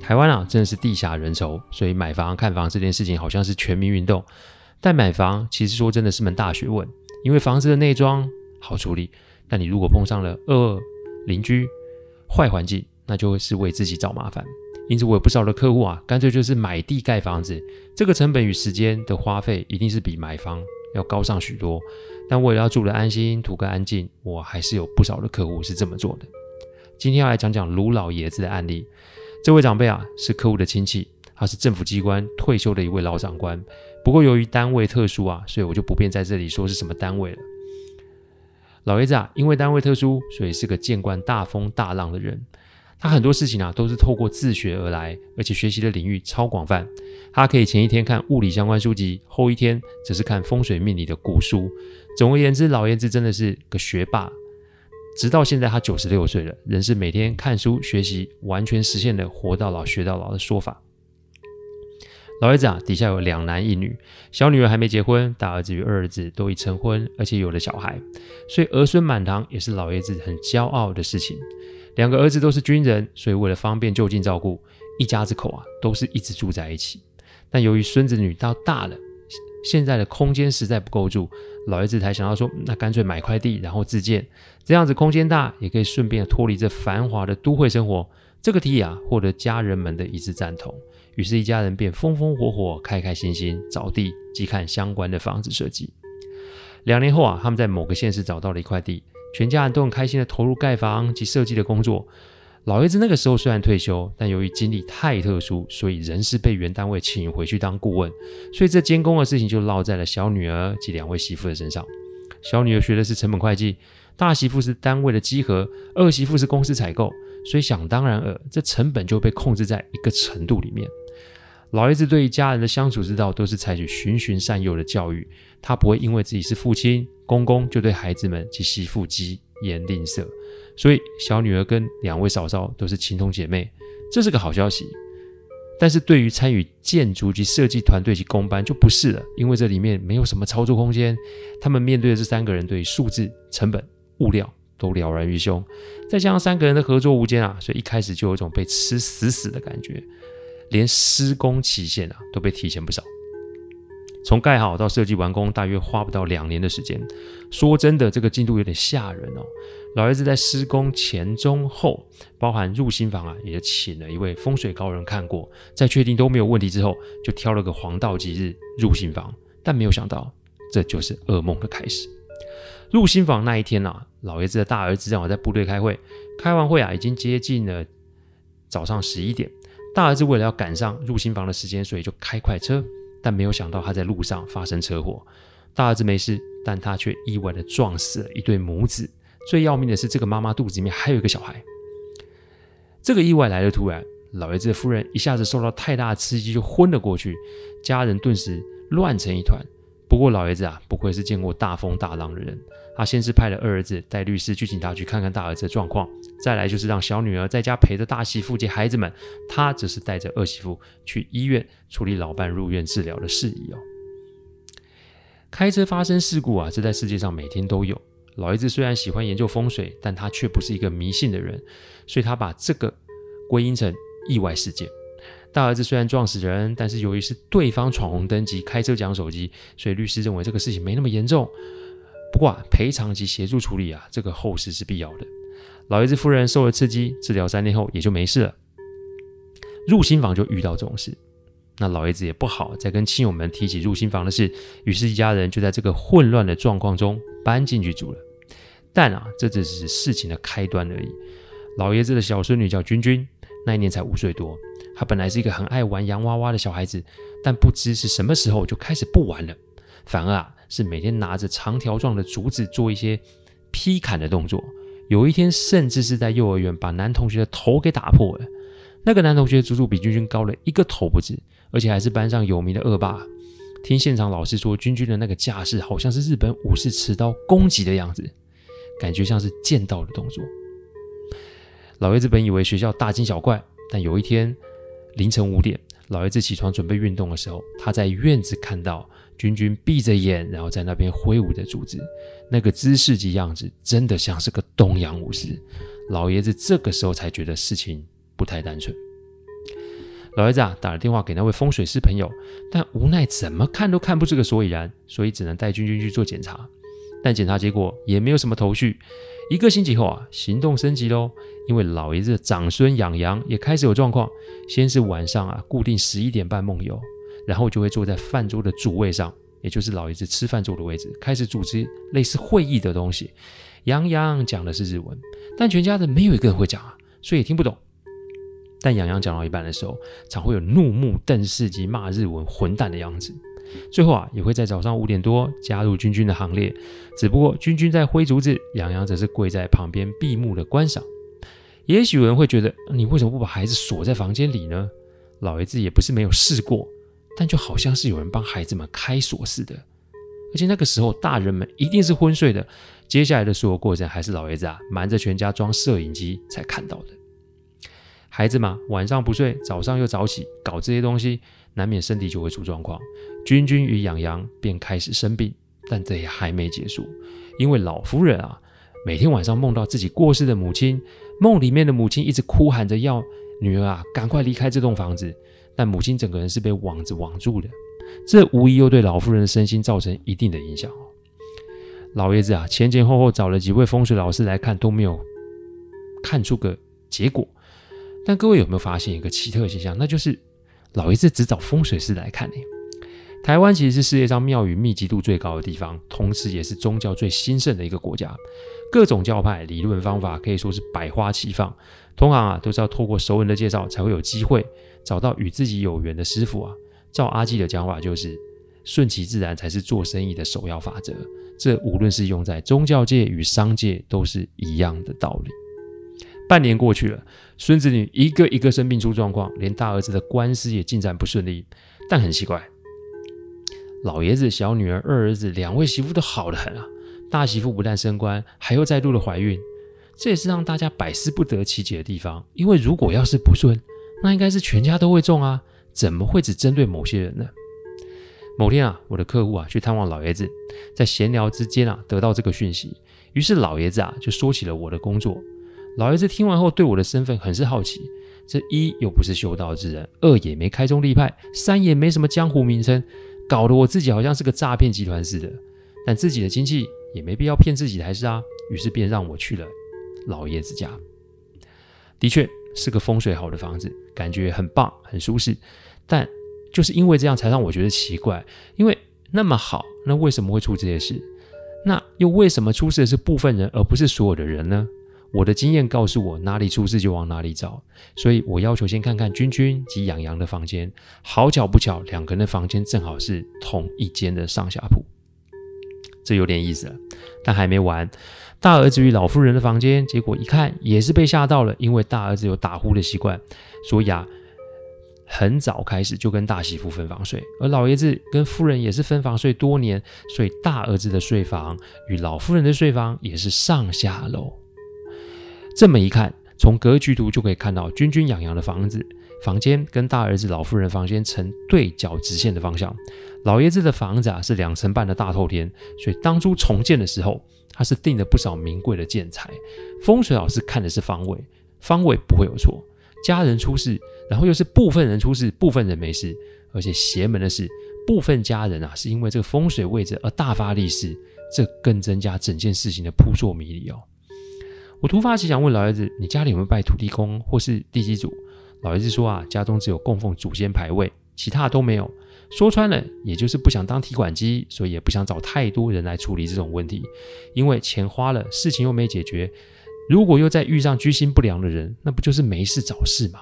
台湾啊，真的是地狭人稠，所以买房看房这件事情好像是全民运动。但买房其实说真的是门大学问，因为房子的内装好处理，但你如果碰上了恶邻居、坏环境，那就会是为自己找麻烦。因此，我有不少的客户啊，干脆就是买地盖房子，这个成本与时间的花费一定是比买房要高上许多。但为了要住得安心、图个安静，我还是有不少的客户是这么做的。今天要来讲讲卢老爷子的案例。这位长辈啊，是客户的亲戚，他是政府机关退休的一位老长官。不过由于单位特殊啊，所以我就不便在这里说是什么单位了。老爷子啊，因为单位特殊，所以是个见惯大风大浪的人。他很多事情啊，都是透过自学而来，而且学习的领域超广泛。他可以前一天看物理相关书籍，后一天则是看风水命理的古书。总而言之，老爷子真的是个学霸。直到现在，他九十六岁了，仍是每天看书学习，完全实现了“活到老学到老”的说法。老爷子啊，底下有两男一女，小女儿还没结婚，大儿子与二儿子都已成婚，而且有了小孩，所以儿孙满堂也是老爷子很骄傲的事情。两个儿子都是军人，所以为了方便就近照顾，一家子口啊都是一直住在一起。但由于孙子女到大了，现在的空间实在不够住。老爷子才想到说，那干脆买块地，然后自建，这样子空间大，也可以顺便脱离这繁华的都会生活。这个提议啊，获得家人们的一致赞同，于是，一家人便风风火火、开开心心找地及看相关的房子设计。两年后啊，他们在某个县市找到了一块地，全家人都很开心的投入盖房及设计的工作。老爷子那个时候虽然退休，但由于经历太特殊，所以仍是被原单位请回去当顾问，所以这监工的事情就落在了小女儿及两位媳妇的身上。小女儿学的是成本会计，大媳妇是单位的稽核，二媳妇是公司采购，所以想当然尔，这成本就被控制在一个程度里面。老爷子对于家人的相处之道都是采取循循善诱的教育，他不会因为自己是父亲公公就对孩子们及媳妇疾言吝啬。所以，小女儿跟两位嫂嫂都是情同姐妹，这是个好消息。但是对于参与建筑及设计团队及工班就不是了，因为这里面没有什么操作空间。他们面对的这三个人对于数字、成本、物料都了然于胸，再加上三个人的合作无间啊，所以一开始就有一种被吃死死的感觉，连施工期限啊都被提前不少。从盖好到设计完工，大约花不到两年的时间。说真的，这个进度有点吓人哦。老爷子在施工前、中、后，包含入新房啊，也请了一位风水高人看过，在确定都没有问题之后，就挑了个黄道吉日入新房。但没有想到，这就是噩梦的开始。入新房那一天啊，老爷子的大儿子正好在部队开会，开完会啊，已经接近了早上十一点。大儿子为了要赶上入新房的时间，所以就开快车。但没有想到，他在路上发生车祸。大儿子没事，但他却意外地撞死了一对母子。最要命的是，这个妈妈肚子里面还有一个小孩。这个意外来的突然，老爷子的夫人一下子受到太大刺激，就昏了过去。家人顿时乱成一团。不过老爷子啊，不愧是见过大风大浪的人。他先是派了二儿子带律师去警察局看看大儿子的状况，再来就是让小女儿在家陪着大媳妇及孩子们，他则是带着二媳妇去医院处理老伴入院治疗的事宜哦。开车发生事故啊，这在世界上每天都有。老爷子虽然喜欢研究风水，但他却不是一个迷信的人，所以他把这个归因成意外事件。大儿子虽然撞死人，但是由于是对方闯红灯及开车讲手机，所以律师认为这个事情没那么严重。不过啊，赔偿及协助处理啊，这个后事是必要的。老爷子夫人受了刺激，治疗三天后也就没事了。入新房就遇到这种事，那老爷子也不好再跟亲友们提起入新房的事，于是，一家人就在这个混乱的状况中搬进去住了。但啊，这只是事情的开端而已。老爷子的小孙女叫君君，那一年才五岁多。她本来是一个很爱玩洋娃娃的小孩子，但不知是什么时候就开始不玩了，反而啊是每天拿着长条状的竹子做一些劈砍的动作。有一天，甚至是在幼儿园把男同学的头给打破了。那个男同学足足比君君高了一个头不止，而且还是班上有名的恶霸。听现场老师说，君君的那个架势好像是日本武士持刀攻击的样子，感觉像是剑道的动作。老爷子本以为学校大惊小怪，但有一天凌晨五点，老爷子起床准备运动的时候，他在院子看到君君闭着眼，然后在那边挥舞着竹子，那个姿势及样子真的像是个东洋武士。老爷子这个时候才觉得事情不太单纯。老爷子啊，打了电话给那位风水师朋友，但无奈怎么看都看不出个所以然，所以只能带君君去做检查。但检查结果也没有什么头绪。一个星期后啊，行动升级喽，因为老爷子的长孙养羊也开始有状况。先是晚上啊，固定十一点半梦游，然后就会坐在饭桌的主位上，也就是老爷子吃饭坐的位置，开始组织类似会议的东西。羊羊讲的是日文，但全家人没有一个人会讲啊，所以也听不懂。但洋洋讲到一半的时候，常会有怒目瞪视及骂日文“混蛋”的样子。最后啊，也会在早上五点多加入君君的行列。只不过君君在挥竹子，洋洋则是跪在旁边闭目的观赏。也许有人会觉得，你为什么不把孩子锁在房间里呢？老爷子也不是没有试过，但就好像是有人帮孩子们开锁似的。而且那个时候，大人们一定是昏睡的。接下来的所有过程，还是老爷子啊瞒着全家装摄影机才看到的。孩子嘛，晚上不睡，早上又早起，搞这些东西，难免身体就会出状况。君君与洋洋便开始生病，但这也还没结束，因为老夫人啊，每天晚上梦到自己过世的母亲，梦里面的母亲一直哭喊着要女儿啊赶快离开这栋房子，但母亲整个人是被网子网住的，这无疑又对老夫人的身心造成一定的影响。老爷子啊，前前后后找了几位风水老师来看，都没有看出个结果。但各位有没有发现一个奇特的现象？那就是老爷子只找风水师来看呢。台湾其实是世界上庙宇密集度最高的地方，同时也是宗教最兴盛的一个国家。各种教派、理论、方法可以说是百花齐放。同行啊，都是要透过熟人的介绍，才会有机会找到与自己有缘的师傅啊。照阿基的讲法，就是顺其自然才是做生意的首要法则。这无论是用在宗教界与商界，都是一样的道理。半年过去了，孙子女一个一个生病出状况，连大儿子的官司也进展不顺利。但很奇怪，老爷子、小女儿、二儿子两位媳妇都好得很啊。大媳妇不但升官，还又再度的怀孕，这也是让大家百思不得其解的地方。因为如果要是不顺，那应该是全家都会中啊，怎么会只针对某些人呢？某天啊，我的客户啊去探望老爷子，在闲聊之间啊得到这个讯息，于是老爷子啊就说起了我的工作。老爷子听完后，对我的身份很是好奇。这一又不是修道之人，二也没开宗立派，三也没什么江湖名称，搞得我自己好像是个诈骗集团似的。但自己的亲戚也没必要骗自己才是啊。于是便让我去了老爷子家。的确是个风水好的房子，感觉很棒，很舒适。但就是因为这样，才让我觉得奇怪。因为那么好，那为什么会出这些事？那又为什么出事的是部分人，而不是所有的人呢？我的经验告诉我，哪里出事就往哪里找，所以我要求先看看君君及洋洋的房间。好巧不巧，两个人的房间正好是同一间的上下铺，这有点意思了。但还没完，大儿子与老夫人的房间，结果一看也是被吓到了，因为大儿子有打呼的习惯，所以啊，很早开始就跟大媳妇分房睡，而老爷子跟夫人也是分房睡多年，所以大儿子的睡房与老夫人的睡房也是上下楼。这么一看，从格局图就可以看到，君君、洋洋的房子房间跟大儿子、老夫人房间呈对角直线的方向。老爷子的房子啊是两层半的大透天，所以当初重建的时候，他是订了不少名贵的建材。风水老师看的是方位，方位不会有错。家人出事，然后又是部分人出事，部分人没事，而且邪门的是，部分家人啊是因为这个风水位置而大发利市，这更增加整件事情的扑朔迷离哦。我突发奇想问老爷子：“你家里有没有拜土地公或是地基主？”老爷子说：“啊，家中只有供奉祖先牌位，其他都没有。说穿了，也就是不想当提款机，所以也不想找太多人来处理这种问题，因为钱花了，事情又没解决。如果又再遇上居心不良的人，那不就是没事找事吗？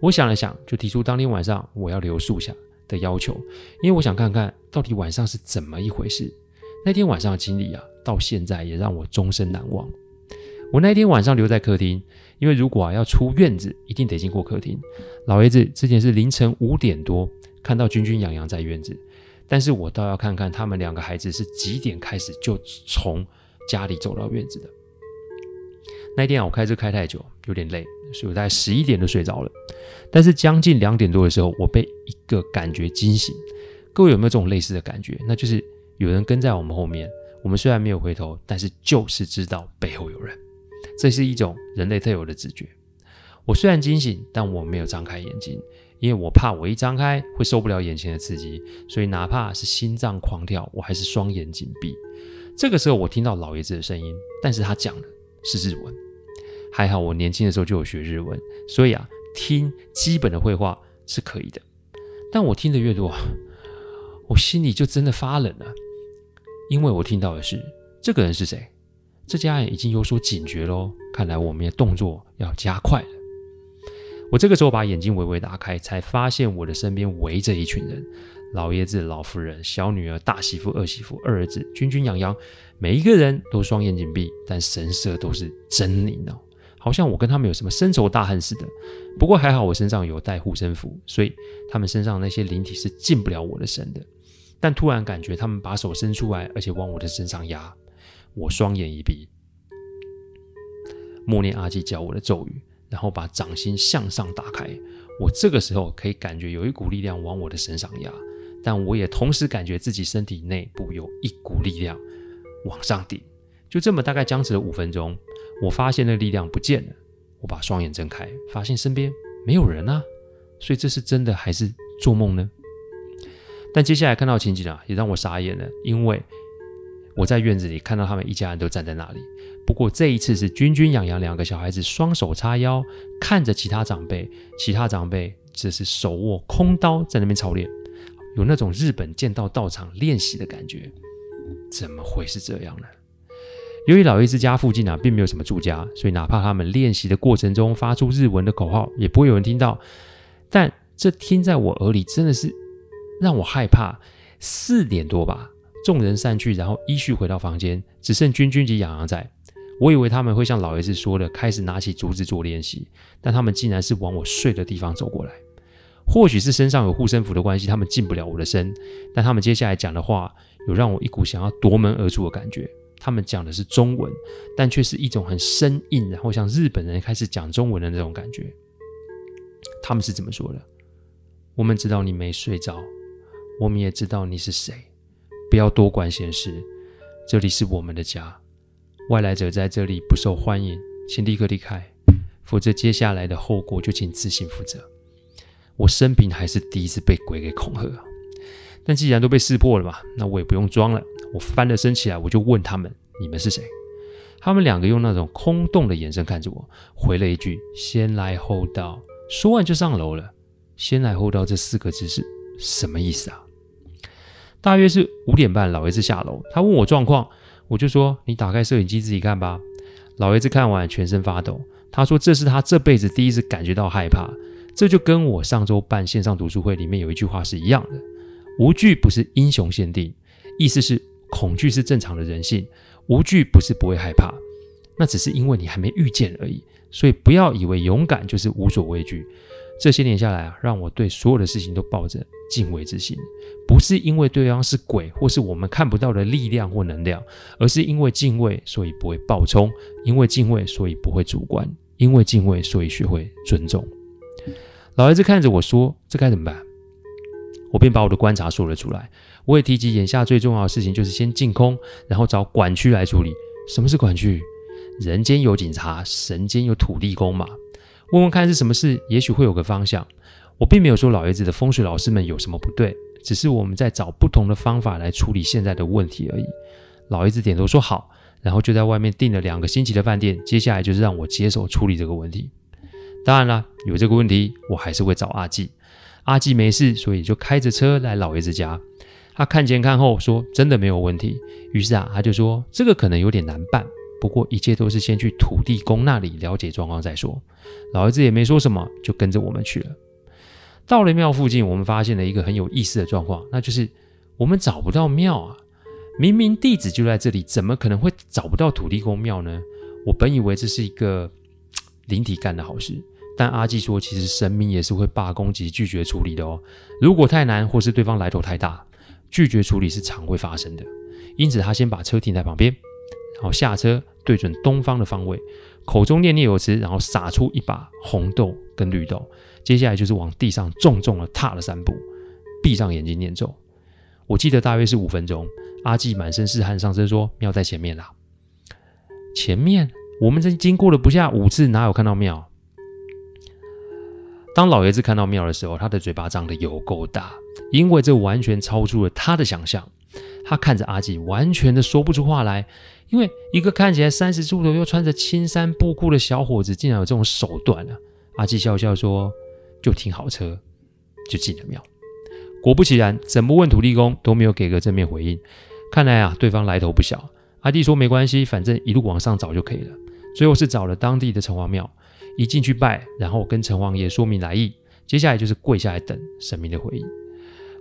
我想了想，就提出当天晚上我要留宿下的要求，因为我想看看到底晚上是怎么一回事。那天晚上的经历啊，到现在也让我终身难忘。我那天晚上留在客厅，因为如果要出院子，一定得经过客厅。老爷子之前是凌晨五点多看到君君、洋洋在院子，但是我倒要看看他们两个孩子是几点开始就从家里走到院子的。那天啊，我开车开太久，有点累，所以我大概十一点就睡着了。但是将近两点多的时候，我被一个感觉惊醒。各位有没有这种类似的感觉？那就是有人跟在我们后面，我们虽然没有回头，但是就是知道背后有人。这是一种人类特有的直觉。我虽然惊醒，但我没有张开眼睛，因为我怕我一张开会受不了眼前的刺激，所以哪怕是心脏狂跳，我还是双眼紧闭。这个时候，我听到老爷子的声音，但是他讲的是日文。还好我年轻的时候就有学日文，所以啊，听基本的会话是可以的。但我听得越多，我心里就真的发冷了，因为我听到的是这个人是谁？这家人已经有所警觉喽，看来我们的动作要加快了。我这个时候把眼睛微微打开，才发现我的身边围着一群人：老爷子、老夫人、小女儿、大媳妇、二媳妇、二儿子、君君、洋洋，每一个人都双眼紧闭，但神色都是狰狞哦。好像我跟他们有什么深仇大恨似的。不过还好我身上有带护身符，所以他们身上那些灵体是进不了我的身的。但突然感觉他们把手伸出来，而且往我的身上压。我双眼一闭，默念阿基教我的咒语，然后把掌心向上打开。我这个时候可以感觉有一股力量往我的身上压，但我也同时感觉自己身体内部有一股力量往上顶。就这么大概僵持了五分钟。我发现那力量不见了，我把双眼睁开，发现身边没有人啊，所以这是真的还是做梦呢？但接下来看到情景啊，也让我傻眼了，因为我在院子里看到他们一家人都站在那里，不过这一次是君君、洋洋两个小孩子双手叉腰，看着其他长辈，其他长辈则是手握空刀在那边操练，有那种日本剑道道场练习的感觉，怎么会是这样呢？由于老爷子家附近啊，并没有什么住家，所以哪怕他们练习的过程中发出日文的口号，也不会有人听到。但这听在我耳里，真的是让我害怕。四点多吧，众人散去，然后依序回到房间，只剩君君及洋洋在。我以为他们会像老爷子说的，开始拿起竹子做练习，但他们竟然是往我睡的地方走过来。或许是身上有护身符的关系，他们进不了我的身。但他们接下来讲的话，有让我一股想要夺门而出的感觉。他们讲的是中文，但却是一种很生硬，然后像日本人开始讲中文的那种感觉。他们是怎么说的？我们知道你没睡着，我们也知道你是谁，不要多管闲事。这里是我们的家，外来者在这里不受欢迎，请立刻离开，否则接下来的后果就请自行负责。我生平还是第一次被鬼给恐吓，但既然都被识破了嘛，那我也不用装了。我翻了身起来，我就问他们：“你们是谁？”他们两个用那种空洞的眼神看着我，回了一句：“先来后到。”说完就上楼了。“先来后到”这四个字是什么意思啊？大约是五点半，老爷子下楼，他问我状况，我就说：“你打开摄影机自己看吧。”老爷子看完全身发抖，他说：“这是他这辈子第一次感觉到害怕。”这就跟我上周办线上读书会里面有一句话是一样的：“无惧不是英雄限定。”意思是。恐惧是正常的人性，无惧不是不会害怕，那只是因为你还没遇见而已。所以不要以为勇敢就是无所畏惧。这些年下来啊，让我对所有的事情都抱着敬畏之心，不是因为对方是鬼或是我们看不到的力量或能量，而是因为敬畏，所以不会暴冲；因为敬畏，所以不会主观；因为敬畏，所以学会尊重。老爷子看着我说：“这该怎么办？”我便把我的观察说了出来。我也提及，眼下最重要的事情就是先净空，然后找管区来处理。什么是管区？人间有警察，神间有土地公嘛。问问看是什么事，也许会有个方向。我并没有说老爷子的风水老师们有什么不对，只是我们在找不同的方法来处理现在的问题而已。老爷子点头说好，然后就在外面订了两个星期的饭店，接下来就是让我接手处理这个问题。当然了，有这个问题，我还是会找阿纪。阿季没事，所以就开着车来老爷子家。他看前看后，说真的没有问题。于是啊，他就说这个可能有点难办，不过一切都是先去土地公那里了解状况再说。老爷子也没说什么，就跟着我们去了。到了庙附近，我们发现了一个很有意思的状况，那就是我们找不到庙啊！明明地址就在这里，怎么可能会找不到土地公庙呢？我本以为这是一个灵体干的好事，但阿季说，其实神明也是会罢工及拒绝处理的哦。如果太难，或是对方来头太大。拒绝处理是常会发生的，因此他先把车停在旁边，然后下车对准东方的方位，口中念念有词，然后撒出一把红豆跟绿豆，接下来就是往地上重重的踏了三步，闭上眼睛念咒。我记得大约是五分钟。阿季满身是汗上身说：“庙在前面啦。”前面我们这经过了不下五次，哪有看到庙？当老爷子看到庙的时候，他的嘴巴张得有够大。因为这完全超出了他的想象，他看着阿季，完全的说不出话来。因为一个看起来三十出头又穿着青衫布裤的小伙子，竟然有这种手段啊！阿季笑笑说：“就停好车，就进了庙。”果不其然，怎么问土地公都没有给个正面回应。看来啊，对方来头不小。阿弟说：“没关系，反正一路往上找就可以了。”最后是找了当地的城隍庙，一进去拜，然后跟城隍爷说明来意，接下来就是跪下来等神明的回应。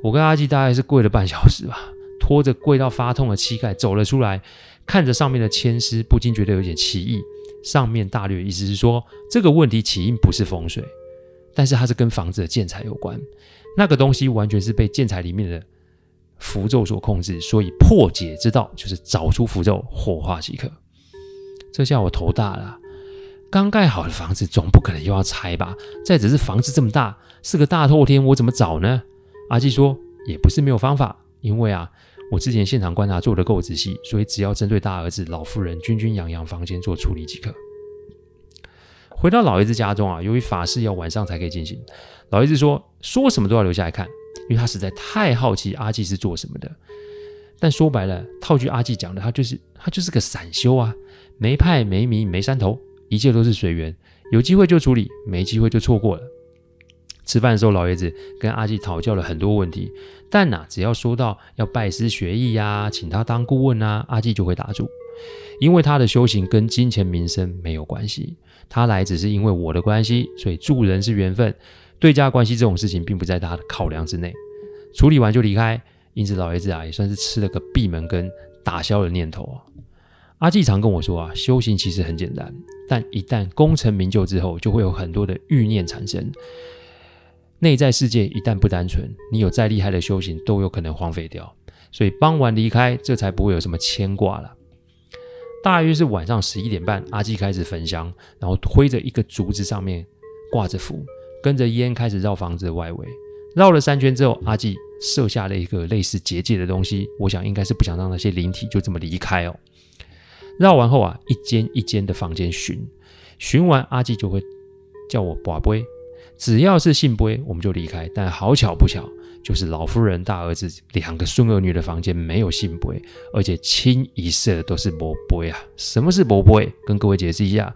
我跟阿季大概是跪了半小时吧，拖着跪到发痛的膝盖走了出来，看着上面的签诗，不禁觉得有点奇异。上面大略意思是说，这个问题起因不是风水，但是它是跟房子的建材有关。那个东西完全是被建材里面的符咒所控制，所以破解之道就是找出符咒，火化即可。这下我头大了，刚盖好的房子总不可能又要拆吧？再只是房子这么大，是个大透天，我怎么找呢？阿季说：“也不是没有方法，因为啊，我之前现场观察做得够仔细，所以只要针对大儿子老妇人君君洋洋房间做处理即可。”回到老爷子家中啊，由于法事要晚上才可以进行，老爷子说：“说什么都要留下来看，因为他实在太好奇阿季是做什么的。”但说白了，套句阿季讲的，他就是他就是个散修啊，没派没名没山头，一切都是随缘，有机会就处理，没机会就错过了。吃饭的时候，老爷子跟阿季讨教了很多问题，但呐、只要说到要拜师学艺呀、啊，请他当顾问啊，阿季就会打住，因为他的修行跟金钱名声没有关系，他来只是因为我的关系，所以助人是缘分，对家关系这种事情并不在他的考量之内。处理完就离开，因此老爷子啊也算是吃了个闭门羹，打消了念头啊。阿季常跟我说啊，修行其实很简单，但一旦功成名就之后，就会有很多的欲念产生。内在世界一旦不单纯，你有再厉害的修行都有可能荒废掉。所以傍晚离开，这才不会有什么牵挂了。大约是晚上十一点半，阿季开始焚香，然后推着一个竹子，上面挂着符，跟着烟开始绕房子的外围。绕了三圈之后，阿季设下了一个类似结界的东西，我想应该是不想让那些灵体就这么离开哦。绕完后啊，一间一间的房间巡，巡完阿季就会叫我跋杯。只要是信杯，我们就离开。但好巧不巧，就是老夫人大儿子两个孙儿女的房间没有信杯，而且清一色都是墓碑啊。什么是墓碑？跟各位解释一下，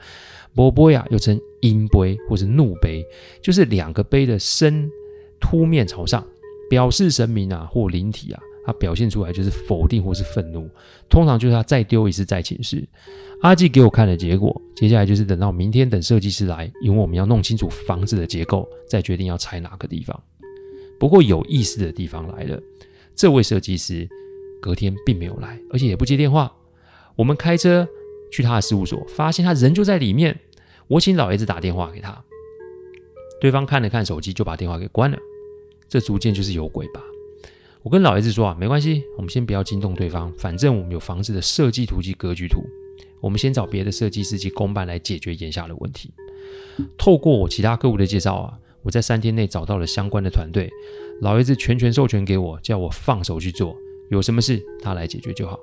墓碑啊又称阴杯或是怒杯，就是两个杯的身凸面朝上，表示神明啊或灵体啊，它表现出来就是否定或是愤怒。通常就是他再丢一次再请示。阿季给我看了结果，接下来就是等到明天等设计师来，因为我们要弄清楚房子的结构，再决定要拆哪个地方。不过有意思的地方来了，这位设计师隔天并没有来，而且也不接电话。我们开车去他的事务所，发现他人就在里面。我请老爷子打电话给他，对方看了看手机，就把电话给关了。这逐渐就是有鬼吧？我跟老爷子说啊，没关系，我们先不要惊动对方，反正我们有房子的设计图及格局图。我们先找别的设计师及公办来解决眼下的问题。透过我其他客户的介绍啊，我在三天内找到了相关的团队。老爷子全权授权给我，叫我放手去做，有什么事他来解决就好。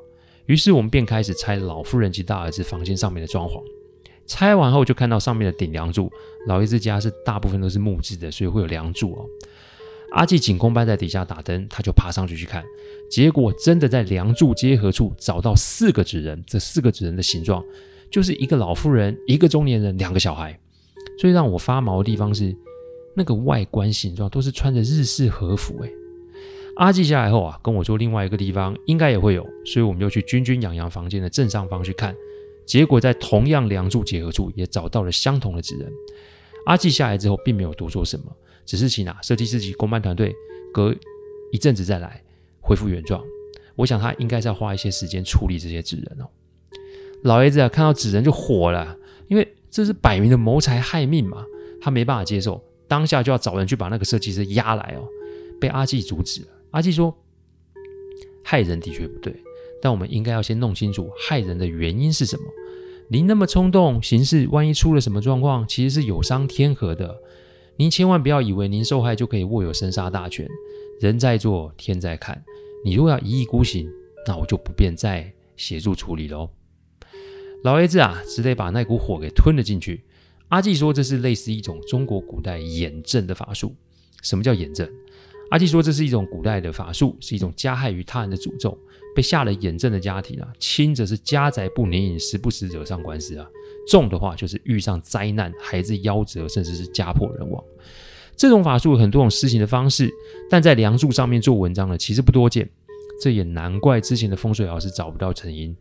于是我们便开始拆老夫人及大儿子房间上面的装潢。拆完后就看到上面的顶梁柱，老爷子家是大部分都是木质的，所以会有梁柱哦。阿季请工班在底下打灯，他就爬上去去看，结果真的在梁柱结合处找到四个纸人。这四个纸人的形状，就是一个老妇人、一个中年人、两个小孩。最让我发毛的地方是，那个外观形状都是穿着日式和服。哎，阿纪下来后啊，跟我说另外一个地方应该也会有，所以我们就去君君洋洋房间的正上方去看。结果在同样梁柱结合处也找到了相同的纸人。阿纪下来之后并没有多说什么，只是请啊设计师及工班团队隔一阵子再来恢复原状。我想他应该是要花一些时间处理这些指人哦。老爷子啊看到指人就火了，因为这是摆明的谋财害命嘛，他没办法接受，当下就要找人去把那个设计师押来哦。被阿纪阻止了。阿纪说：“害人的确不对。”但我们应该要先弄清楚害人的原因是什么。您那么冲动行事，万一出了什么状况，其实是有伤天和的。您千万不要以为您受害就可以握有生杀大权。人在做，天在看。你如果要一意孤行，那我就不便再协助处理喽。老爷子啊，只得把那股火给吞了进去。阿纪说，这是类似一种中国古代眼镇的法术。什么叫眼镇？阿纪说，这是一种古代的法术，是一种加害于他人的诅咒。被下了眼镇的家庭啊，轻则是家宅不宁，时不时惹上官司啊；重的话就是遇上灾难，孩子夭折，甚至是家破人亡。这种法术有很多种施行的方式，但在梁柱上面做文章的其实不多见。这也难怪之前的风水老师找不到成因。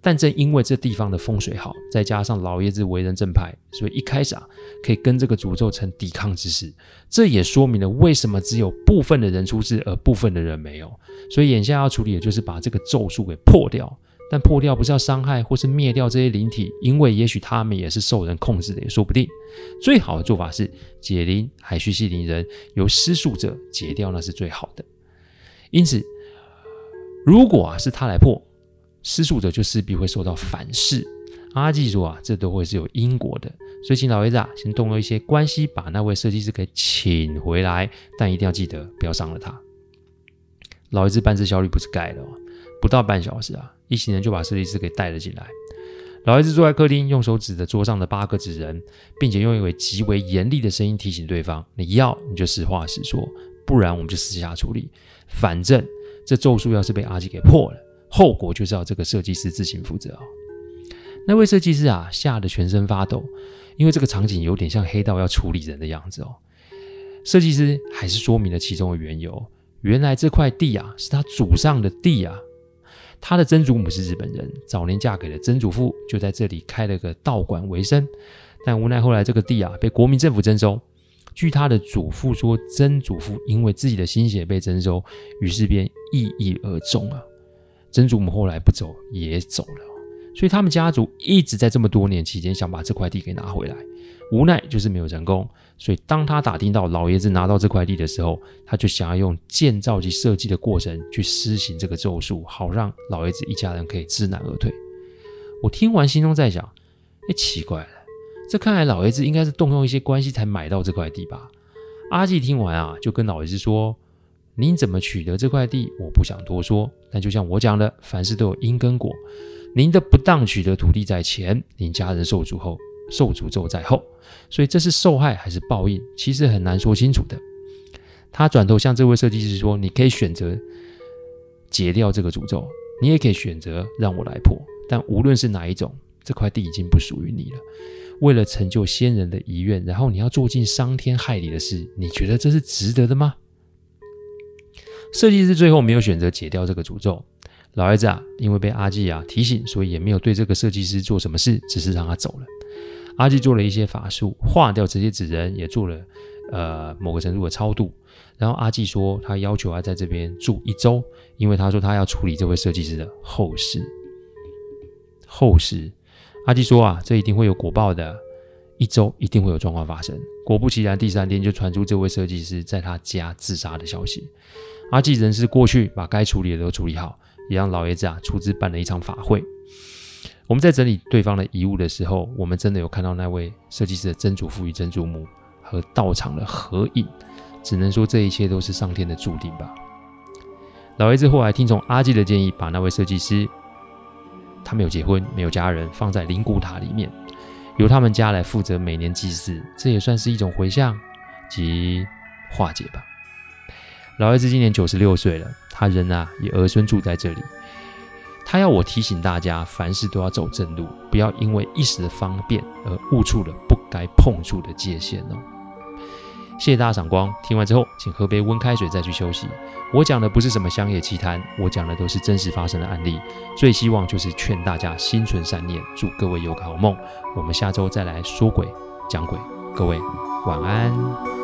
但正因为这地方的风水好，再加上老爷子为人正派，所以一开始啊，可以跟这个诅咒成抵抗之势。这也说明了为什么只有部分的人出事，而部分的人没有。所以眼下要处理的就是把这个咒术给破掉。但破掉不是要伤害或是灭掉这些灵体，因为也许他们也是受人控制的，也说不定。最好的做法是解灵，还需系灵人，由施术者解掉，那是最好的。因此，如果啊是他来破。施术者就势必会受到反噬。阿纪说啊，这都会是有因果的，所以请老爷子啊，先动用一些关系，把那位设计师给请回来，但一定要记得不要伤了他。老爷子办事效率不是盖的哦，不到半小时啊，一行人就把设计师给带了进来。老爷子坐在客厅，用手指着桌上的八个纸人，并且用一位极为严厉的声音提醒对方：你要你就实话实说，不然我们就私下处理。反正这咒术要是被阿纪给破了。后果就是要这个设计师自行负责哦！那位设计师啊，吓得全身发抖，因为这个场景有点像黑道要处理人的样子哦。设计师还是说明了其中的缘由：原来这块地啊，是他祖上的地啊。他的曾祖母是日本人，早年嫁给了曾祖父，就在这里开了个道馆为生。但无奈后来这个地啊，被国民政府征收。据他的祖父说，曾祖父因为自己的心血被征收，于是便抑郁而终啊。曾祖母后来不走也走了，所以他们家族一直在这么多年期间想把这块地给拿回来，无奈就是没有成功。所以当他打听到老爷子拿到这块地的时候，他就想要用建造及设计的过程去施行这个咒术，好让老爷子一家人可以知难而退。我听完心中在想：哎，奇怪了，这看来老爷子应该是动用一些关系才买到这块地吧？阿纪听完啊，就跟老爷子说。您怎么取得这块地？我不想多说。但就像我讲的，凡事都有因跟果。您的不当取得土地在前，您家人受诅后，受诅咒在后。所以这是受害还是报应，其实很难说清楚的。他转头向这位设计师说：“你可以选择解掉这个诅咒，你也可以选择让我来破。但无论是哪一种，这块地已经不属于你了。为了成就先人的遗愿，然后你要做尽伤天害理的事，你觉得这是值得的吗？”设计师最后没有选择解掉这个诅咒，老爷子啊，因为被阿纪啊提醒，所以也没有对这个设计师做什么事，只是让他走了。阿纪做了一些法术，化掉这些纸人，也做了呃某个程度的超度。然后阿纪说，他要求要在这边住一周，因为他说他要处理这位设计师的后事。后事，阿纪说啊，这一定会有果报的，一周一定会有状况发生。果不其然，第三天就传出这位设计师在他家自杀的消息。阿纪人事过去，把该处理的都处理好，也让老爷子啊出资办了一场法会。我们在整理对方的遗物的时候，我们真的有看到那位设计师的曾祖父与曾祖母和道场的合影，只能说这一切都是上天的注定吧。老爷子后来听从阿纪的建议，把那位设计师，他没有结婚，没有家人，放在灵骨塔里面，由他们家来负责每年祭祀，这也算是一种回向及化解吧。老爷子今年九十六岁了，他人啊也儿孙住在这里。他要我提醒大家，凡事都要走正路，不要因为一时的方便而误触了不该碰触的界限哦。谢谢大家赏光，听完之后请喝杯温开水再去休息。我讲的不是什么乡野奇谈，我讲的都是真实发生的案例。最希望就是劝大家心存善念，祝各位有个好梦。我们下周再来说鬼讲鬼，各位晚安。